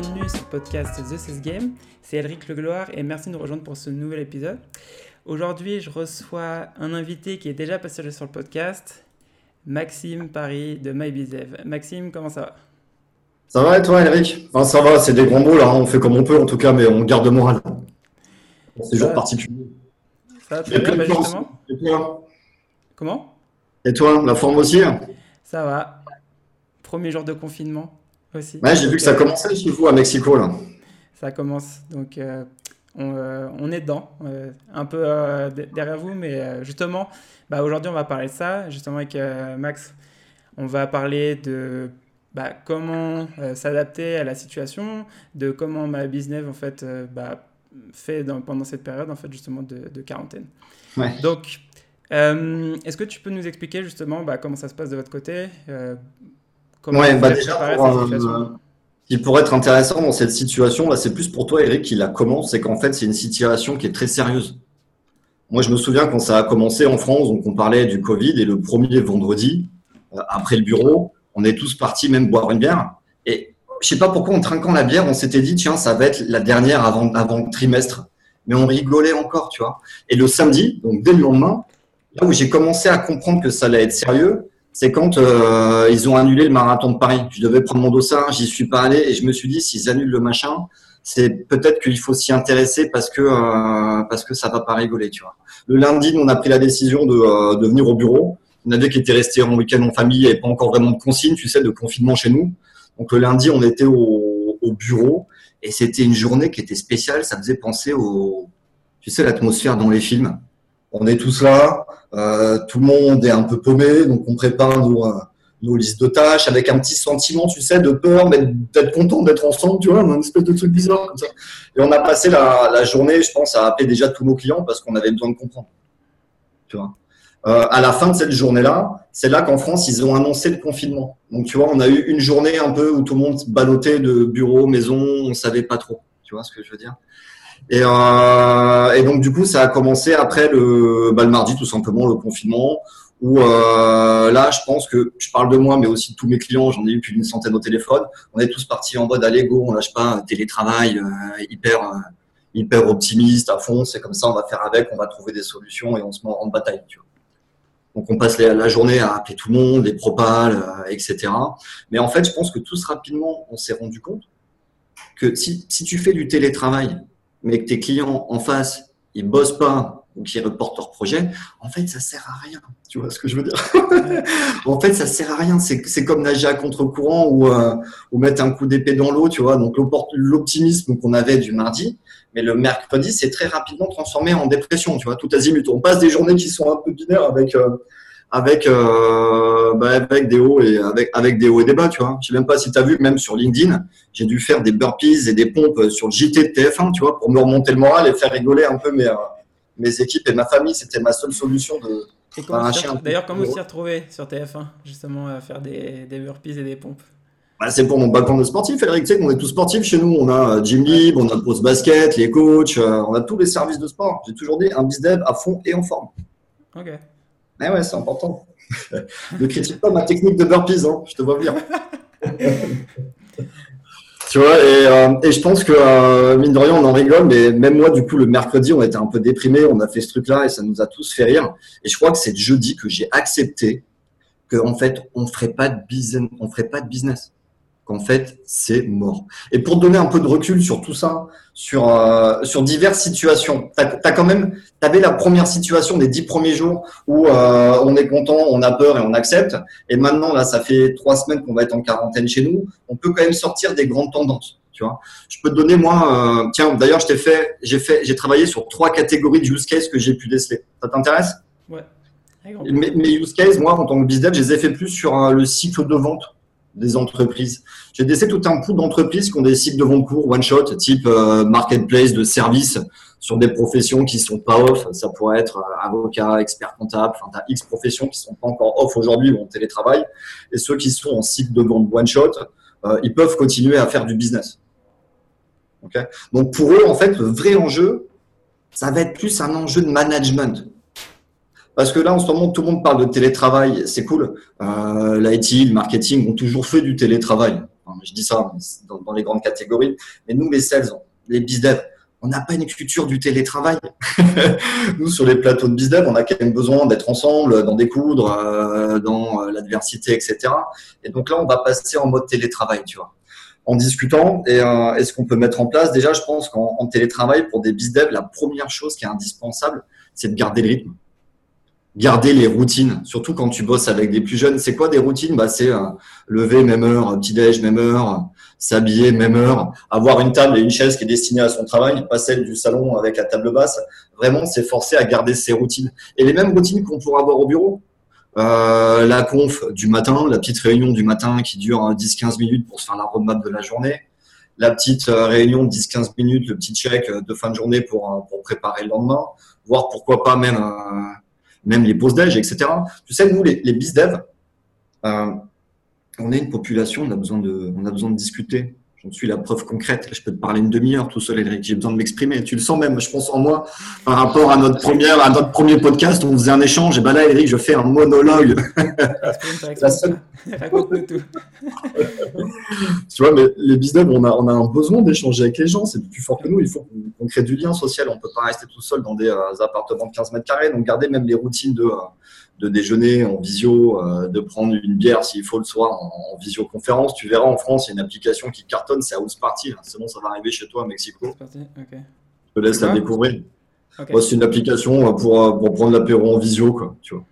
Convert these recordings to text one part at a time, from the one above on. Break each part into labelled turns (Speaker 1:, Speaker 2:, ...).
Speaker 1: bienvenue sur le podcast The Sales Game. C'est Elric Legloire et merci de nous rejoindre pour ce nouvel épisode. Aujourd'hui, je reçois un invité qui est déjà passé sur le podcast, Maxime Paris de MyBizDev. Maxime, comment ça va?
Speaker 2: Ça va et toi, Elric? Enfin, Ça va, c'est des grands mots là, on fait comme on peut en tout cas, mais on garde le moral. C'est jour particulier.
Speaker 1: Ça va très bien, bah, justement?
Speaker 2: Et toi?
Speaker 1: Comment?
Speaker 2: Et toi, la forme aussi?
Speaker 1: Ça va. Premier jour de confinement aussi.
Speaker 2: Ouais, j'ai vu que ça commençait chez vous à Mexico là.
Speaker 1: Ça commence, donc euh, euh, on, est dedans, euh, un peu derrière vous, mais justement, bah, aujourd'hui on va parler de ça, justement avec Max, on va parler de bah, comment s'adapter à la situation, de comment ma business en fait bah, fait pendant cette période en fait justement de, quarantaine.
Speaker 2: Ouais.
Speaker 1: Donc, est-ce que tu peux nous expliquer justement bah, comment ça se passe de votre côté
Speaker 2: ouais, bah déjà, pour, euh, qui pourrait être intéressant dans cette situation, là, c'est plus pour toi, Eric, qui la commence, c'est qu'en fait, c'est une situation qui est très sérieuse. Moi, je me souviens quand ça a commencé en France, donc on parlait du Covid, et le premier vendredi, euh, après le bureau, on est tous partis même boire une bière. Et je sais pas pourquoi, en trinquant la bière, on s'était dit, tiens, ça va être la dernière avant, avant le trimestre. Mais on rigolait encore, tu vois. Et le samedi, donc dès le lendemain, là où j'ai commencé à comprendre que ça allait être sérieux, c'est quand euh, ils ont annulé le marathon de Paris. Je devais prendre mon dossard, j'y suis pas allé et je me suis dit s'ils annulent le machin, c'est peut-être qu'il faut s'y intéresser parce que euh, parce que ça va pas rigoler, tu vois. Le lundi, on a pris la décision de, euh, de venir au bureau. On avait qui étaient restés en week-end en famille et pas encore vraiment de consigne, tu sais, de confinement chez nous. Donc le lundi, on était au, au bureau et c'était une journée qui était spéciale. Ça faisait penser au, tu sais, l'atmosphère dans les films on est tous là, euh, tout le monde est un peu paumé, donc on prépare nos, euh, listes de tâches avec un petit sentiment, tu sais, de peur, mais d'être content d'être ensemble, tu vois, un espèce de truc bizarre comme ça. Et on a passé la, journée, je pense, à appeler déjà tous nos clients parce qu'on avait besoin de comprendre. Tu vois. Euh, à la fin de cette journée-là, c'est là, qu'en France, ils ont annoncé le confinement. Donc, tu vois, on a eu une journée un peu où tout le monde ballottait de bureau, maison, on savait pas trop. Tu vois ce que je veux dire et, euh, et, donc du coup, ça a commencé après le, bah, mardi tout simplement le confinement. Où euh, là, je pense que je parle de moi, mais aussi de tous mes clients. J'en ai eu plus d'une centaine au téléphone. On est tous partis en mode allez go, on lâche pas, télétravail, euh, hyper hyper optimiste à fond. C'est comme ça, on va faire avec, on va trouver des solutions et on se met en bataille. Donc on passe la journée à appeler tout le monde, les propales, etc. Mais en fait, je pense que tous rapidement, on s'est rendu compte que si, si tu fais du télétravail mais que tes clients en face, ils bossent pas ou qu'ils reportent leur projet, en fait, ça sert à rien. Tu vois ce que je veux dire? En fait, ça sert à rien. C'est comme nager à contre-courant ou, euh, ou mettre un coup d'épée dans l'eau, tu vois. Donc, l'optimisme qu'on avait du mardi, mais le mercredi, c'est très rapidement transformé en dépression, tu vois. Tout azimut. On passe des journées qui sont un peu binaires avec euh, avec, euh, bah, avec des hauts et avec, avec des hauts et des bas, tu vois. Je sais même pas si tu as vu, même sur LinkedIn, j'ai dû faire des burpees et des pompes sur le JT de TF1, tu vois, pour me remonter le moral et faire rigoler un peu mes, euh, mes équipes et ma famille. C'était ma seule solution de.
Speaker 1: D'ailleurs, comment vous s'y retrouvez sur TF1, justement, à faire des, des burpees et des pompes?
Speaker 2: Bah, c'est pour mon background de sportif, Eric. Tu sais qu'on est tous sportifs chez nous. On a euh, Gym Libre, on a Post Basket, les coachs, euh, on a tous les services de sport. J'ai toujours dit un bizdev à fond et en forme.
Speaker 1: Ok.
Speaker 2: Mais ouais, c'est important. ne critique pas ma technique de burpees, hein, je te vois bien. tu vois, euh, et, je pense que, euh, mine de rien, on en rigole, mais même moi, du coup, le mercredi, on était un peu déprimé, on a fait ce truc-là et ça nous a tous fait rire. Et je crois que c'est jeudi que j'ai accepté qu'en fait, on ferait pas de business, on ferait pas de business qu'en fait c'est mort. Et pour donner un peu de recul sur tout ça, sur euh, sur diverses situations, tu as, quand même, tu avais la première situation des dix premiers jours où euh, on est content, on a peur et on accepte. Et maintenant là, ça fait trois semaines qu'on va être en quarantaine chez nous. On peut quand même sortir des grandes tendances. Tu vois, je peux te donner moi, euh, tiens, d'ailleurs, je t'ai fait, j'ai fait, j'ai travaillé sur trois catégories de use case que j'ai pu déceler. Ça t'intéresse?
Speaker 1: Ouais.
Speaker 2: Mes, mes, use cases, moi, en tant que business, je les ai fait plus sur le cycle de vente des entreprises. J'ai laissé tout un coup d'entreprises qui ont des sites de vente court, one shot, type euh, marketplace de services sur des professions qui sont pas off. Ça pourrait être euh, avocat, expert comptable. Enfin, tu as X professions qui sont pas encore off aujourd'hui ou en télétravail. Et ceux qui sont en site de vente one shot, euh, ils peuvent continuer à faire du business. Okay Donc pour eux, en fait, le vrai enjeu, ça va être plus un enjeu de management. Parce que là, en ce moment, tout le monde parle de télétravail, c'est cool. Euh, L'IT, le marketing ont toujours fait du télétravail. je dis ça dans, les grandes catégories. Mais nous, les sales, les bizdev, on n'a pas une culture du télétravail. nous, sur les plateaux de bizdev, on a quand même besoin d'être ensemble, d'en découdre, euh, dans euh, l'adversité, etc. Et donc là, on va passer en mode télétravail, tu vois en discutant et euh, est-ce qu'on peut mettre en place? Déjà je pense qu'en télétravail pour des bizdev la première chose qui est indispensable c'est de garder le rythme garder les routines, surtout quand tu bosses avec des plus jeunes. C'est quoi des routines? Bah, C'est euh, lever même heure, petit-déj même heure, s'habiller même heure, avoir une table et une chaise qui est destinée à son travail, pas celle du salon avec la table basse. Vraiment, c'est forcé à garder ces routines. Et les mêmes routines qu'on pourra avoir au bureau. Euh, la conf du matin, la petite réunion du matin qui dure 10-15 minutes pour se faire la roadmap de la journée. La petite euh, réunion de 10-15 minutes, le petit check de fin de journée pour, pour préparer le lendemain. Voire pourquoi pas même même les pauses d'âge, etc. Tu sais, nous, les, les euh, on est une population, on a besoin de, on a besoin de discuter. J'en suis la preuve concrète. je peux te parler une demi-heure tout seul, Eric. J'ai besoin de m'exprimer. Tu le sens même, je pense en moi, par rapport à notre première, à notre premier podcast, on faisait un échange. Et ben là, Eric, je fais un monologue. Raconte-nous tout. tu vois, mais les business, on a, on a un besoin d'échanger avec les gens. C'est plus fort que nous. Il faut qu'on crée du lien social. On peut pas rester tout seul dans des euh, appartements de 15 mètres carrés. Donc, garder même les routines de, euh, de déjeuner en visio, euh, de prendre une bière s'il faut le soir en, visioconférence. Tu verras en France, il y a une application qui cartonne, c'est House Party. C'est bon, ça va arriver chez toi à Mexico. Je te laisse la découvrir. c'est une application pour, pour prendre l'apéro en visio, quoi, tu vois.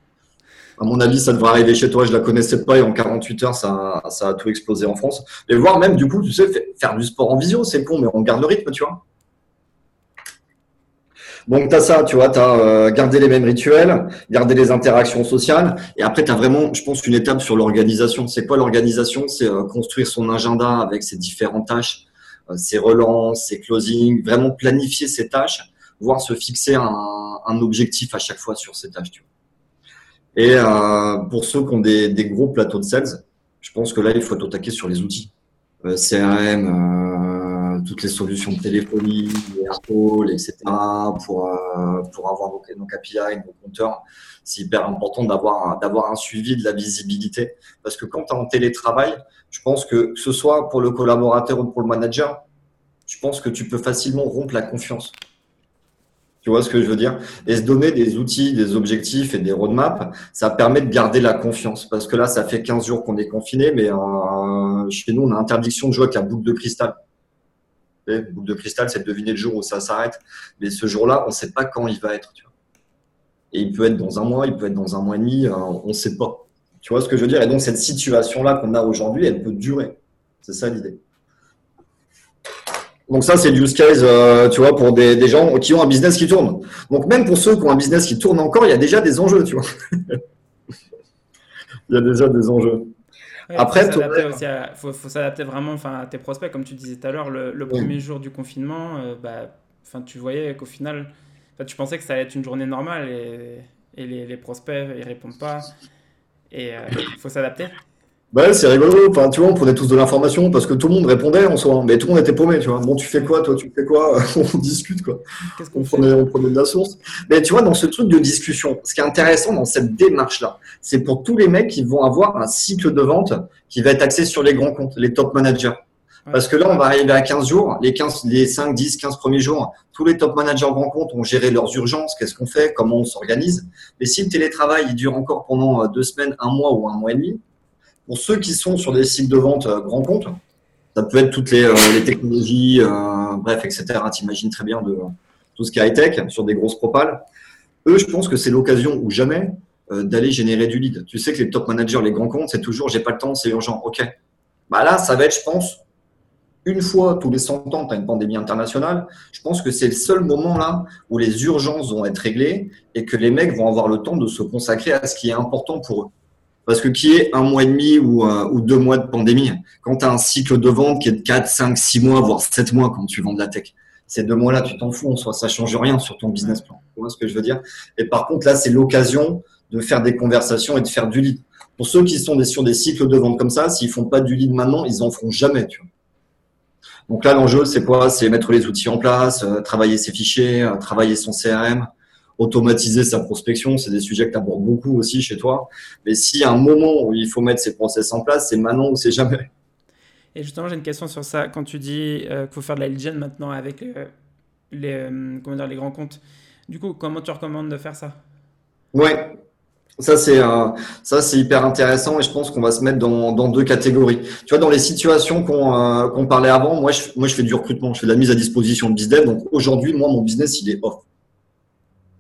Speaker 2: À mon avis, ça devrait arriver chez toi. Je la connaissais pas et en 48 heures, ça, ça a tout explosé en France. Et voir même, du coup, tu sais, faire du sport en visio, c'est con, mais on garde le rythme, tu vois. Donc, tu as ça, tu vois, tu as euh, gardé les mêmes rituels, garder les interactions sociales. Et après, tu as vraiment, je pense, une étape sur l'organisation. C'est quoi l'organisation? C'est euh, construire son agenda avec ses différentes tâches, euh, ses relances, ses closings, vraiment planifier ses tâches, voire se fixer un, objectif à chaque fois sur ces tâches. Tu vois. Et pour ceux qui ont des, gros plateaux de sales, je pense que là, il faut attaquer sur les outils. CRM, toutes les solutions de téléphonie, AirCall, etc. pour, euh, pour avoir nos, nos KPI, nos compteurs. C'est hyper important d'avoir un suivi de la visibilité. Parce que quand tu es en télétravail, je pense que que ce soit pour le collaborateur ou pour le manager, je pense que tu peux facilement rompre la confiance. Tu vois ce que je veux dire? Et se donner des outils, des objectifs et des roadmaps, ça permet de garder la confiance. Parce que là, ça fait 15 jours qu'on est confiné, mais euh, chez nous, on a interdiction de jouer avec la boucle de cristal. La boucle de cristal, c'est de deviner le jour où ça s'arrête. Mais ce jour-là, on ne sait pas quand il va être. Et il peut être dans un mois, il peut être dans un mois et demi, euh, on ne sait pas. Tu vois ce que je veux dire? Et donc, cette situation-là qu'on a aujourd'hui, elle peut durer. C'est ça l'idée. Donc ça, c'est du use case, euh, tu vois, pour des, des, gens qui ont un business qui tourne. Donc même pour ceux qui ont un business qui tourne encore, il y a déjà des enjeux, tu vois. il y a déjà des enjeux.
Speaker 1: Après, il faut s'adapter vraiment à tes prospects. Comme tu disais tout à l'heure, le, premier jour du confinement, euh, bah, tu voyais qu'au final, tu pensais que ça allait être une journée normale et, et les, les, prospects, ils répondent pas. Et euh, il faut s'adapter.
Speaker 2: Bah, c'est rigolo. Enfin, tu vois, on prenait tous de l'information parce que tout le monde répondait en soi. Mais tout le monde était paumé, tu vois. Bon, tu fais quoi, toi, tu fais quoi? On discute, quoi. On prenait, on prenait, de la source. Mais tu vois, dans ce truc de discussion, ce qui est intéressant dans cette démarche-là, c'est pour tous les mecs qui vont avoir un cycle de vente qui va être axé sur les grands comptes, les top managers. Parce que là, on va arriver à 15 jours, les 15, les 5, 10, 15 premiers jours, tous les top managers grands comptes ont géré leurs urgences, qu'est-ce qu'on fait, comment on s'organise. Mais si le télétravail, il dure encore pendant deux semaines, un mois ou un mois et demi, pour ceux qui sont sur des cycles de vente euh, grand compte, ça peut être toutes les, euh, technologies, euh, bref, etc. T'imagines très bien de tout ce qui est high-tech sur des grosses propales. Eux, je pense que c'est l'occasion ou jamais d'aller générer du lead. Tu sais que les top managers, les grands comptes, c'est toujours j'ai pas le temps, c'est urgent. OK. Bah là, ça va être, je pense, une fois tous les 100 ans, tu as une pandémie internationale. Je pense que c'est le seul moment là où les urgences vont être réglées et que les mecs vont avoir le temps de se consacrer à ce qui est important pour eux. Parce que qui est un mois et demi ou, euh, deux mois de pandémie, quand tu as un cycle de vente qui est de 4, 5, 6 mois, voire 7 mois quand tu vends de la tech, ces deux mois-là, tu t'en fous en soi, ça change rien sur ton business plan. Tu vois ce que je veux dire? Et par contre, là, c'est l'occasion de faire des conversations et de faire du lead. Pour ceux qui sont sur des cycles de vente comme ça, s'ils font pas du lead maintenant, ils en feront jamais. Donc là, l'enjeu, c'est quoi? C'est mettre les outils en place, euh, travailler ses fichiers, euh, travailler son CRM, automatiser sa prospection, c'est des sujets que tu abordes beaucoup aussi chez toi. Mais s'il y a un moment où il faut mettre ces process en place, c'est maintenant ou c'est jamais.
Speaker 1: Et justement, j'ai une question sur ça. Quand tu dis qu'il faut faire de la lead gen maintenant avec les, les, comment dire, les grands comptes, du coup, comment tu recommandes de faire ça?
Speaker 2: Ouais, ça, c'est ça, c'est hyper intéressant et je pense qu'on va se mettre dans, dans, deux catégories. Tu vois, dans les situations qu'on parlait avant, moi je, moi, je fais du recrutement, je fais de la mise à disposition de business. Donc aujourd'hui, moi, mon business, il est off.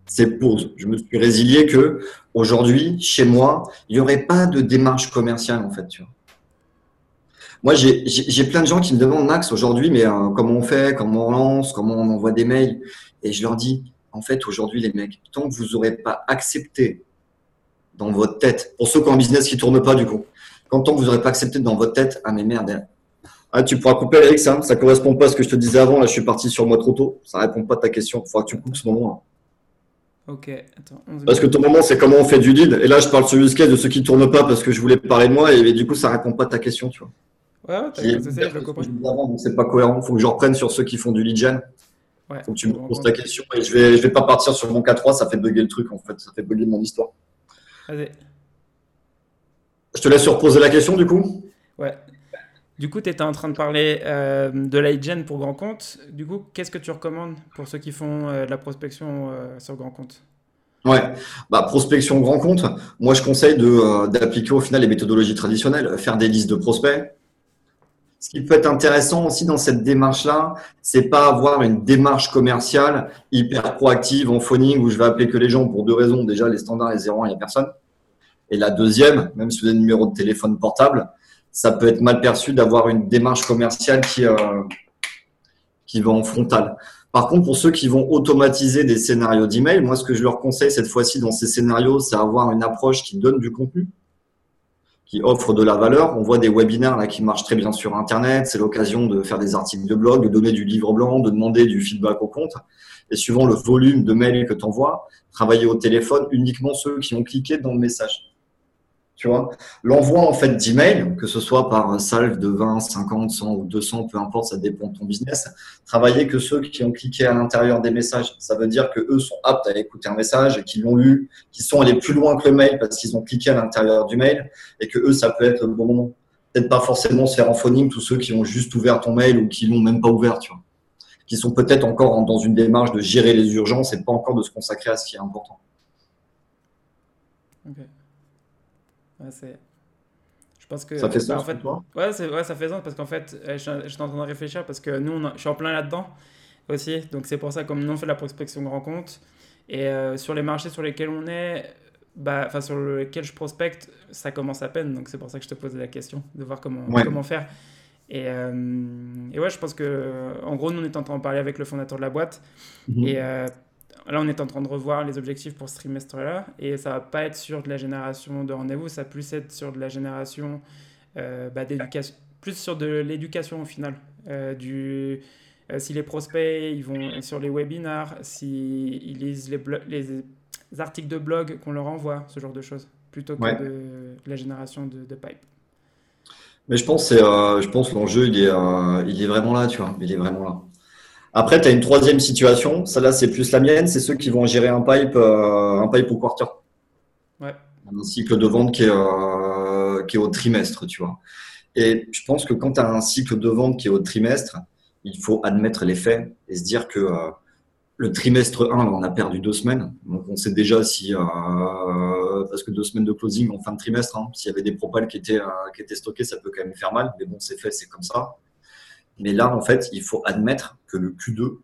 Speaker 2: C'est pause. Je me suis résilié que aujourd'hui, chez moi, il n'y aurait pas de démarche commerciale, en fait. Moi, j'ai plein de gens qui me demandent, Max, aujourd'hui, mais euh, comment on fait, comment on lance, comment on envoie des mails? Et je leur dis, en fait, aujourd'hui, les mecs, tant que vous n'aurez pas accepté dans votre tête. Pour ceux qui ont un business qui tourne pas, du coup. Quand tant que vous n'aurez pas accepté dans votre tête, ah mais merde. Ah, tu pourras couper Eric, ça, ça correspond pas à ce que je te disais avant. Là, je suis parti sur moi trop tôt. Ça répond pas à ta question. Il faudra que tu coupes ce moment.
Speaker 1: Ok, attends.
Speaker 2: Parce que ton moment, c'est comment on fait du lead. Et là, je parle sur use case de ceux qui tournent pas parce que je voulais parler de moi et, du coup, ça répond pas à ta question, tu vois.
Speaker 1: Ouais, ouais je le comprends.
Speaker 2: C'est pas cohérent. Faut que je reprenne sur ceux qui font du lead gen. Ouais, Faut que tu me poses ta question et je vais, je vais pas partir sur mon K3. Ça fait bugger le truc, en fait. Ça fait bugger mon histoire. Je te laisse reposer la question du coup.
Speaker 1: Ouais. Du coup, tu étais en train de parler euh, de l'iGen pour grand compte. Du coup, qu'est-ce que tu recommandes pour ceux qui font euh, de la prospection euh, sur grand compte?
Speaker 2: Ouais, bah, prospection grand compte, moi je conseille d'appliquer au final les méthodologies traditionnelles, faire des listes de prospects. Ce qui peut être intéressant aussi dans cette démarche-là, c'est pas avoir une démarche commerciale hyper proactive en phoning où je vais appeler que les gens pour deux raisons. Déjà, les standards, les 0 il n'y a personne. Et la deuxième, même si vous avez un numéro de téléphone portable, ça peut être mal perçu d'avoir une démarche commerciale qui, euh, qui va en frontal. Par contre, pour ceux qui vont automatiser des scénarios d'email, moi, ce que je leur conseille cette fois-ci dans ces scénarios, c'est avoir une approche qui donne du contenu, qui offre de la valeur. On voit des webinaires là qui marchent très bien sur Internet. C'est l'occasion de faire des articles de blog, de donner du livre blanc, de demander du feedback au compte. Et suivant le volume de mails que tu envoies, travailler au téléphone uniquement ceux qui ont cliqué dans le message. Tu vois, l'envoi en fait d'emails, que ce soit par un salve de 20, 50, 100 ou 200, peu importe, ça dépend de ton business. Travailler que ceux qui ont cliqué à l'intérieur des messages. Ça veut dire que eux sont aptes à écouter un message, qu'ils l'ont lu, qu'ils sont allés plus loin que le mail parce qu'ils ont cliqué à l'intérieur du mail et que eux, ça peut être bon moment. Peut-être pas forcément se faire en tous ceux qui ont juste ouvert ton mail ou qui l'ont même pas ouvert, tu vois. Qui sont peut-être encore dans une démarche de gérer les urgences et pas encore de se consacrer à ce qui est important.
Speaker 1: Je pense que.
Speaker 2: Ça fait bah, sens en fait, toi?
Speaker 1: ouais, ouais, ça fait sens parce qu'en fait, je, suis en train de réfléchir parce que nous, je suis en plein là-dedans aussi. Donc c'est pour ça, comme nous, on fait de la prospection grand compte. Et euh, sur les marchés sur lesquels on est, bah, enfin sur lesquels je prospecte, ça commence à peine. Donc c'est pour ça que je te posais la question, de voir comment, comment faire. Et, euh, et, ouais, je pense que, en gros, nous, on est en train de parler avec le fondateur de la boîte. Mhm. Et euh, Là, on est en train de revoir les objectifs pour ce trimestre-là et ça va pas être sur de la génération de rendez-vous, ça va plus être sur de la génération euh, bah, d'éducation, plus sur de l'éducation au final. Euh, du, euh, si les prospects ils vont sur les webinars, s'ils lisent les, les, articles de blog qu'on leur envoie, ce genre de choses, plutôt que de, la génération de, de, pipe.
Speaker 2: Mais je pense, je pense l'enjeu il est, il est vraiment là, tu vois, il est vraiment là. Après, tu as une troisième situation. Celle-là, c'est plus la mienne. C'est ceux qui vont gérer un pipe, euh, un pipe au quarter.
Speaker 1: Ouais.
Speaker 2: Un cycle de vente qui est, euh, qui est au trimestre, tu vois. Et je pense que quand tu as un cycle de vente qui est au trimestre, il faut admettre les faits et se dire que euh, le trimestre 1, on a perdu deux semaines. Donc, on sait déjà si, parce que deux semaines de closing en fin de trimestre, hein, s'il y avait des propales qui étaient, qui étaient stockés, ça peut quand même faire mal. Mais bon, c'est fait, c'est comme ça. Mais là, en fait, il faut admettre que le Q2,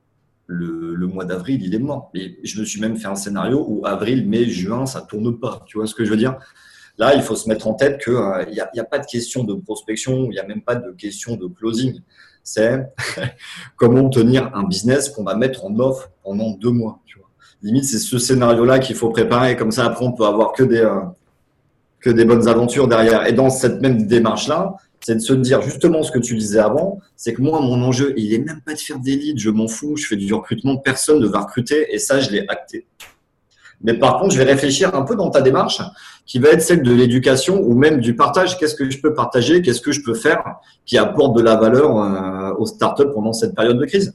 Speaker 2: le, mois d'avril, il est mort. Et je me suis même fait un scénario où avril, mai, juin, ça tourne pas. Tu vois ce que je veux dire? Là, il faut se mettre en tête qu'il n'y a, pas de question de prospection, il n'y a même pas de question de closing. C'est comment tenir un business qu'on va mettre en offre pendant deux mois. Limite, c'est ce scénario-là qu'il faut préparer. Comme ça, après, on peut avoir que des, euh, que des bonnes aventures derrière. Et dans cette même démarche-là, c'est de se dire justement ce que tu disais avant, c'est que moi, mon enjeu, il est même pas de faire des leads, je m'en fous, je fais du recrutement, personne ne va recruter, et ça, je l'ai acté. Mais par contre, je vais réfléchir un peu dans ta démarche, qui va être celle de l'éducation ou même du partage. Qu'est-ce que je peux partager Qu'est-ce que je peux faire qui apporte de la valeur euh, aux startups pendant cette période de crise?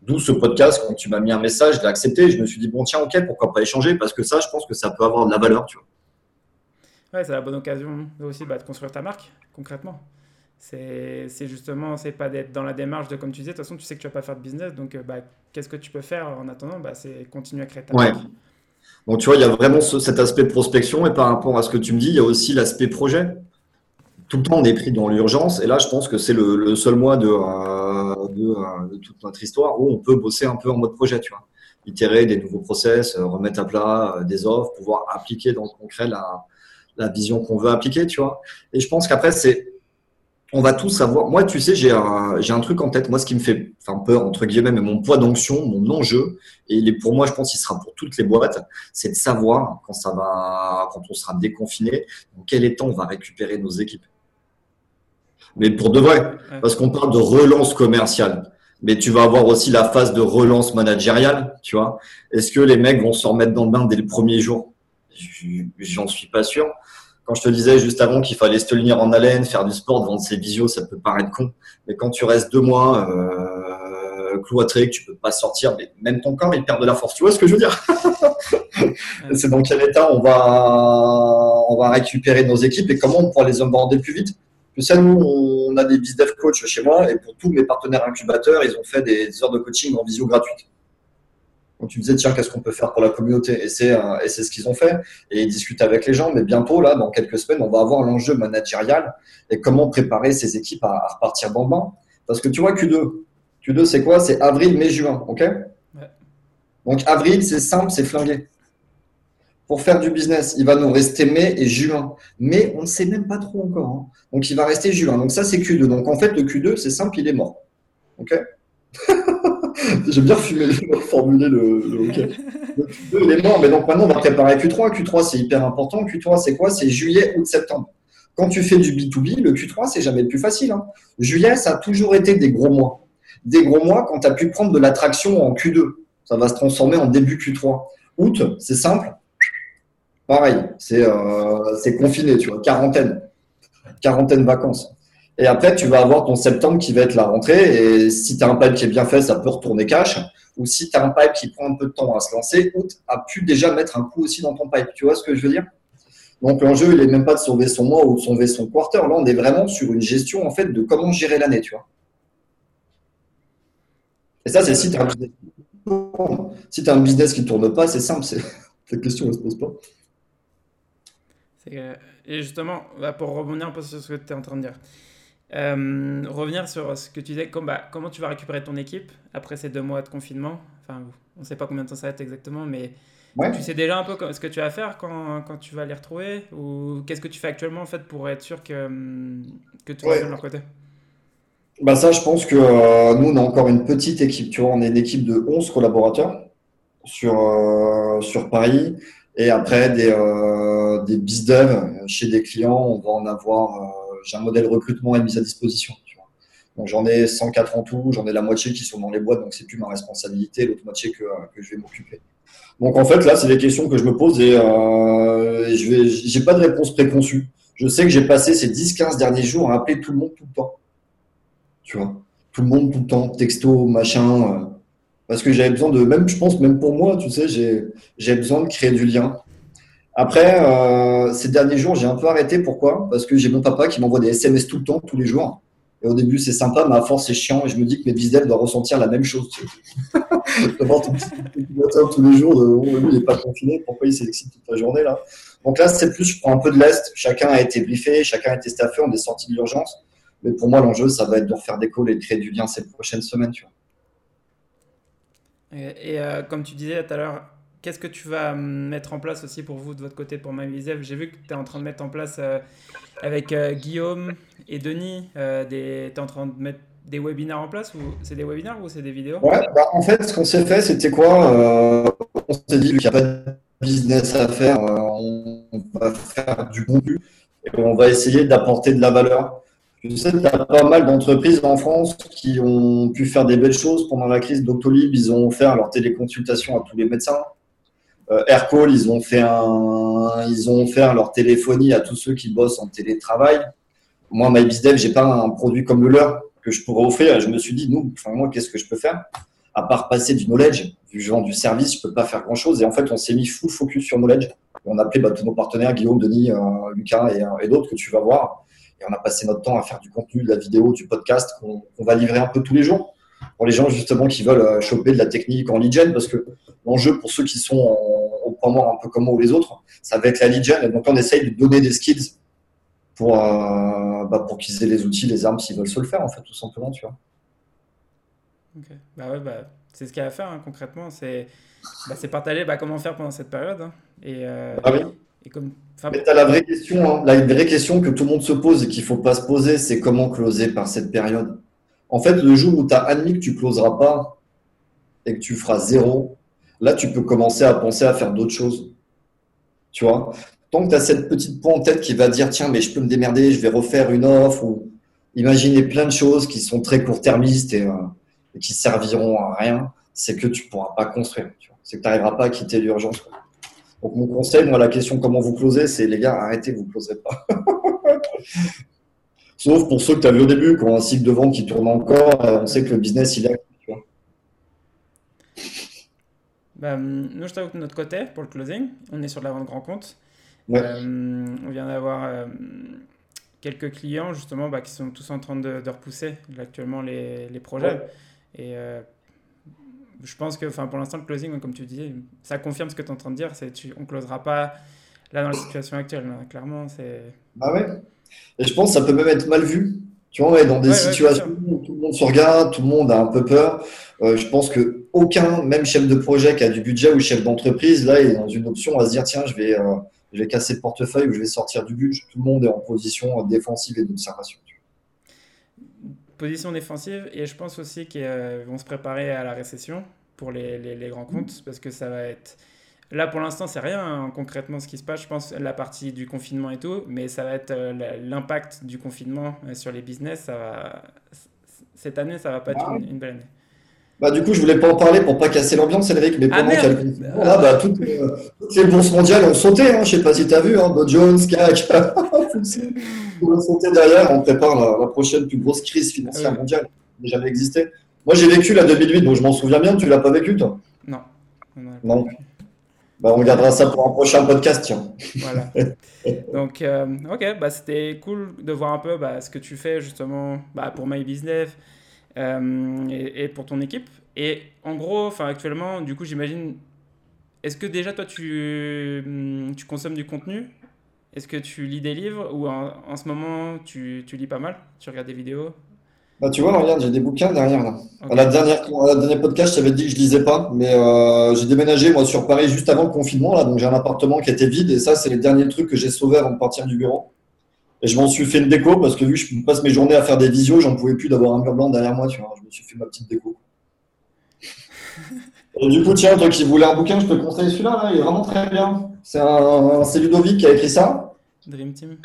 Speaker 2: D'où ce podcast, quand tu m'as mis un message, je l'ai accepté. Je me suis dit, bon, tiens, ok, pourquoi pas échanger? Parce que ça, je pense que ça peut avoir de la valeur, tu vois.
Speaker 1: Ouais, c'est la bonne occasion aussi bah, de construire ta marque, concrètement. C'est justement, c'est pas d'être dans la démarche de, comme tu disais, de toute façon, tu sais que tu vas pas faire de business, donc bah, qu'est-ce que tu peux faire en attendant? Bah, C'est continuer à créer ta
Speaker 2: ouais. Donc, tu vois, il y a vraiment cet aspect prospection, et par rapport à ce que tu me dis, il y a aussi l'aspect projet. Tout le temps, on est pris dans l'urgence, et là, je pense que c'est le, seul mois de, euh, euh, de, toute notre histoire où on peut bosser un peu en mode projet, tu vois. Itérer des nouveaux process, euh, remettre à plat des offres, pouvoir appliquer dans le concret la, la vision qu'on veut appliquer, tu vois. Et je pense qu'après, c'est on va tous savoir. Moi, tu sais, j'ai un, j'ai un truc en tête. Moi, ce qui me fait enfin, peur, entre guillemets, mais mon poids d'onction, mon enjeu, et il est pour moi, je pense qu'il sera pour toutes les boîtes, c'est de savoir quand ça va, quand on sera déconfiné, dans quel état on va récupérer nos équipes. Mais pour de vrai, parce qu'on parle de relance commerciale. Mais tu vas avoir aussi la phase de relance managériale, tu vois. Est-ce que les mecs vont se remettre dans le bain dès le premier jour? J'en suis pas sûr. Quand je te disais juste avant qu'il fallait se tenir en haleine, faire du sport, vendre ses visios, ça peut paraître con. Mais quand tu restes deux mois euh, cloîtré, que tu peux pas sortir, mais même ton corps, il perd de la force. Tu vois ce que je veux dire? C'est dans quel état on va, on va récupérer nos équipes et comment on pourra les onboarder plus vite? Je sais, nous, on a des business coach chez moi et pour tous mes partenaires incubateurs, ils ont fait des heures de coaching en visio gratuite. Donc tu disais, tiens, qu'est-ce qu'on peut faire pour la communauté? Et c'est euh, et c'est ce qu'ils ont fait. Et ils discutent avec les gens. Mais bientôt, là, dans quelques semaines, on va avoir l'enjeu managérial et comment préparer ces équipes à, repartir dans le bain. Parce que tu vois, Q2, Q2, c'est quoi? C'est avril, mai, juin. OK? Donc avril, c'est simple, c'est flingué. Pour faire du business, il va nous rester mai et juin. Mais on ne sait même pas trop encore. Hein. Donc il va rester juin. Donc ça, c'est Q2. Donc en fait, le Q2, c'est simple, il est mort. OK? J'ai bien formulé le, le OK. il est mort, mais donc maintenant on va préparer Q3. Q3 c'est hyper important. Q3 c'est quoi? C'est juillet, août, septembre. Quand tu fais du B2B, le Q3 c'est jamais le plus facile. Hein. Juillet ça a toujours été des gros mois. Des gros mois quand tu as pu prendre de l'attraction en Q2. Ça va se transformer en début Q3. Août, c'est simple. Pareil, c'est euh, confiné, tu vois, quarantaine. Quarantaine vacances. Et après, tu vas avoir ton septembre qui va être la rentrée. Et si tu as un pipe qui est bien fait, ça peut retourner cash. Ou si tu as un pipe qui prend un peu de temps à se lancer, août a pu déjà mettre un coup aussi dans ton pipe. Tu vois ce que je veux dire? Donc l'enjeu, il n'est même pas de sauver son mois ou de sauver son quarter. Là, on est vraiment sur une gestion en fait de comment gérer l'année, tu vois. Et ça, c'est si tu as si un business qui ne tourne pas, c'est simple. Cette question ne se pose pas.
Speaker 1: Et justement, pour rebondir un peu sur ce que tu es en train de dire, euh, revenir sur ce que tu disais, bah, comment tu vas récupérer ton équipe après ces deux mois de confinement? Enfin, on ne sait pas combien de temps ça va être exactement, mais tu sais déjà un peu ce que tu vas faire quand, quand tu vas les retrouver? Ou qu'est-ce que tu fais actuellement en fait pour être sûr que, hum, que tout va bien de leur côté?
Speaker 2: Bah ça, je pense que euh, nous, on a encore une petite équipe. Tu vois, on est une équipe de 11 collaborateurs sur, euh, sur Paris. Et après, des, des biz chez des clients, on va en avoir j'ai un modèle recrutement à mise à disposition. Donc j'en ai 104 en tout, j'en ai la moitié qui sont dans les boîtes, donc c'est plus ma responsabilité, l'autre moitié que, je vais m'occuper. Donc en fait là, c'est des questions que je me pose et, euh, et je j'ai pas de réponse préconçue. Je sais que j'ai passé ces 10-15 derniers jours à appeler tout le monde tout le temps. Tu vois, tout le monde tout le temps, texto, machin. Euh, parce que j'avais besoin de, même je pense, même pour moi, tu sais, j'ai besoin de créer du lien. Après, euh, ces derniers jours, j'ai un peu arrêté. Pourquoi? Parce que j'ai mon papa qui m'envoie des SMS tout le temps, tous les jours. Et au début, c'est sympa, mais à force, c'est chiant. Et je me dis que mes business doivent ressentir la même chose. D'avoir ton petit tous les jours, de, oh, lui, il n'est pas confiné, pourquoi il s'excite toute la journée là? Donc là, c'est plus, je prends un peu de l'Est. Chacun a été briefé, chacun a été staffé, on est sorti de l'urgence. Mais pour moi, l'enjeu, ça va être de refaire des calls et de créer du lien ces prochaines semaines.
Speaker 1: Et, euh, comme tu disais tout à l'heure, Qu'est-ce que tu vas mettre en place aussi pour vous de votre côté pour MyVisible J'ai vu que tu es en train de mettre en place euh, avec euh, Guillaume et Denis, euh, tu es en train de mettre des webinaires en place ou c'est des webinaires ou c'est des vidéos?
Speaker 2: Bah, en fait, ce qu'on s'est fait, c'était quoi On s'est dit qu'il n'y a pas de business à faire, on va faire du contenu et on va essayer d'apporter de la valeur. Je sais qu'il y pas mal d'entreprises en France qui ont pu faire des belles choses pendant la crise Doctolib. Ils ont offert leur téléconsultation à tous les médecins. Euh, Aircall, ils ont fait un, ils ont offert leur téléphonie à tous ceux qui bossent en télétravail. Moi, MyBizDev, j'ai pas un produit comme le leur que je pourrais offrir. je me suis dit, nous, enfin, moi, qu'est-ce que je peux faire? À part passer du knowledge, vu que je vends du service, je peux pas faire grand-chose. Et en fait, on s'est mis full focus sur knowledge. On a appelé bah, tous nos partenaires, Guillaume, Denis, euh, Lucas et, et d'autres que tu vas voir. Et on a passé notre temps à faire du contenu, de la vidéo, du podcast qu'on va livrer un peu tous les jours pour les gens justement qui veulent euh, choper de la technique en lead gen parce que l'enjeu pour ceux qui sont au point mort un peu comme moi ou les autres, ça va être la lead gen. Et donc on essaye de donner des skills pour, euh, bah, pour qu'ils aient les outils, les armes s'ils veulent se le faire en fait tout simplement, tu vois.
Speaker 1: Ok, bah ouais, bah, c'est ce qu'il y a à faire hein, concrètement, c'est bah, partager bah, comment faire pendant cette période. Hein. Et, euh,
Speaker 2: ah oui. et comme, Mais as la vraie question, hein, la vraie question que tout le monde se pose et qu'il faut pas se poser, c'est comment closer par cette période. En fait, le jour où tu as admis que tu closeras pas et que tu feras zéro, là, tu peux commencer à penser à faire d'autres choses. Tu vois? Tant que tu as cette petite pointe en tête qui va dire tiens, mais je peux me démerder, je vais refaire une offre ou imaginer plein de choses qui sont très court-termistes et, euh, qui serviront à rien, c'est que tu pourras pas construire. C'est que tu n'arriveras pas à quitter l'urgence. Donc, mon conseil, moi, la question comment vous closez, c'est les gars, arrêtez, vous ne closerez pas. Sauf pour ceux que tu as vu au début, qui ont un cycle de vente qui tourne encore, euh, on sait que le business, il est.
Speaker 1: Bah, nous, je t'avoue que de notre côté, pour le closing, on est sur la vente grand compte. Euh, on vient d'avoir euh, quelques clients, justement, bah, qui sont tous en train de, repousser actuellement les, projets. Et je pense que pour l'instant, le closing, comme tu dis, ça confirme ce que tu es en train de dire. Tu, on ne closera pas là dans la situation actuelle. clairement, c'est.
Speaker 2: Bah ouais? Et je pense que ça peut même être mal vu. Tu vois, dans des situations où tout le monde se regarde, tout le monde a un peu peur. Euh, je pense que aucun, même chef de projet qui a du budget ou chef d'entreprise, là, est dans une option à se dire tiens, je vais, euh, je vais casser le portefeuille ou je vais sortir du budget. Tout le monde est en position défensive et d'observation.
Speaker 1: Position défensive, et je pense aussi qu'ils euh, vont se préparer à la récession pour les, les, les grands comptes, parce que ça va être Là, pour l'instant, c'est rien hein, concrètement ce qui se passe. Je pense la partie du confinement et tout, mais ça va être euh, l'impact du confinement euh, sur les business. Ça va... Cette année, ça va pas être une, belle année.
Speaker 2: Bah, du coup, je voulais pas en parler pour pas casser l'ambiance, Cédric, mais pendant ah, qu'il ah, bah, toutes, euh, les bourses mondiales ont sauté. Hein, je sais pas si tu as vu, hein, Dow Jones, CAC, ont sauté derrière. On prépare la, prochaine plus grosse crise financière mondiale qui n'a jamais existé. Moi, j'ai vécu la 2008, donc je m'en souviens bien. Tu l'as pas vécu, toi?
Speaker 1: Non.
Speaker 2: Non. Bah, on gardera ça pour un prochain podcast, tiens.
Speaker 1: Voilà. Donc, euh, ok, bah, c'était cool de voir un peu bah, ce que tu fais justement bah, pour My Business euh, et, pour ton équipe. Et en gros, enfin actuellement, du coup, j'imagine, est-ce que déjà toi tu, hum, tu consommes du contenu? Est-ce que tu lis des livres? Ou en, en ce moment tu, tu lis pas mal? Tu regardes des vidéos?
Speaker 2: Bah, tu vois, regarde, j'ai des bouquins derrière là. À la dernière, à la dernière podcast, je t'avais dit que je lisais pas, mais euh, j'ai déménagé moi sur Paris juste avant le confinement là, donc j'ai un appartement qui était vide et ça, c'est les derniers trucs que j'ai sauvés avant de partir du bureau. Et je m'en suis fait une déco parce que vu que je passe mes journées à faire des visios, j'en pouvais plus d'avoir un mur blanc derrière moi, tu vois. Je me suis fait ma petite déco. et du coup, tiens, toi qui voulais un bouquin, je te conseille celui-là, là, il est vraiment très bien. C'est un, c'est Ludovic qui a écrit ça.
Speaker 1: Dream Team.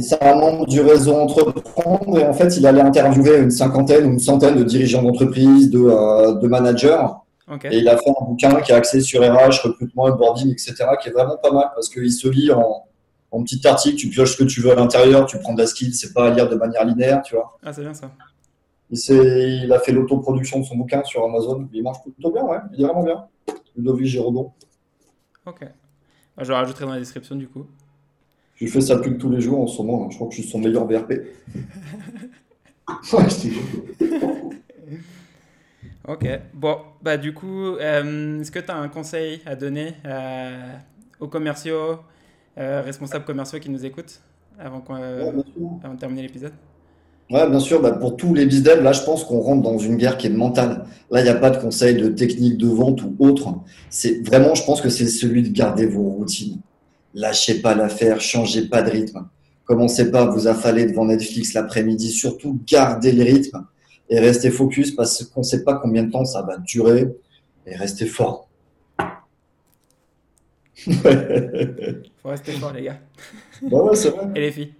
Speaker 2: C'est un membre du réseau Entreprendre et en fait, il allait interviewer une cinquantaine ou une centaine de dirigeants d'entreprise, de, euh, de, managers. Et il a fait un bouquin qui est axé sur RH, recrutement, onboarding, etc., qui est vraiment pas mal parce qu'il se lit en, en petit article, tu pioches ce que tu veux à l'intérieur, tu prends de la skill, c'est pas à lire de manière linéaire, tu vois.
Speaker 1: Ah, c'est bien ça.
Speaker 2: Il, il a fait l'autoproduction de son bouquin sur Amazon. Il marche plutôt bien, ouais. Il est vraiment bien. Ludovic Géraudon.
Speaker 1: Ok. Bah, je le rajouterai dans la description du coup.
Speaker 2: Je fais ça plus tous les jours en ce moment. Je crois que je suis son meilleur VRP.
Speaker 1: ok. Bon, bah du coup, euh, est-ce que tu as un conseil à donner euh, aux commerciaux, euh, responsables commerciaux qui nous écoutent avant, de terminer l'épisode?
Speaker 2: Ouais, bien sûr. Bah, pour tous les business, là, je pense qu'on rentre dans une guerre qui est mentale. Là, il n'y a pas de conseil de technique de vente ou autre. C'est vraiment, je pense que c'est celui de garder vos routines lâchez pas l'affaire, changez pas de rythme. Commencez pas à vous affaler devant Netflix l'après-midi. Surtout, gardez le rythme et restez focus parce qu'on ne sait pas combien de temps ça va durer et restez fort.
Speaker 1: Faut rester fort, les gars.
Speaker 2: Bah ouais, c'est vrai.
Speaker 1: Et les filles.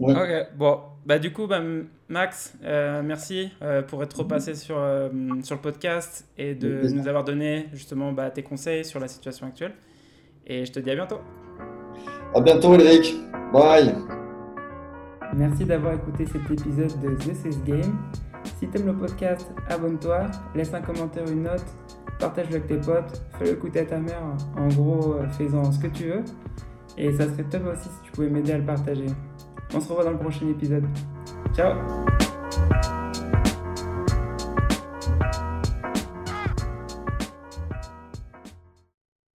Speaker 1: Ok, bon, bah du coup, bah, Max, euh, merci euh, pour être repassé sur, euh, sur le podcast et de nous avoir donné justement bah, tes conseils sur la situation actuelle. Et je te dis à bientôt.
Speaker 2: À bientôt, Eric. Bye.
Speaker 1: Merci d'avoir écouté cet épisode de The Sales Game. Si t'aimes le podcast, abonne-toi, laisse un commentaire, une note, partage-le avec tes potes, fais-le écouter à ta mère. En gros, euh, fais-en ce que tu veux. Et ça serait top aussi si tu pouvais m'aider à le partager. On se revoit dans le prochain épisode. Ciao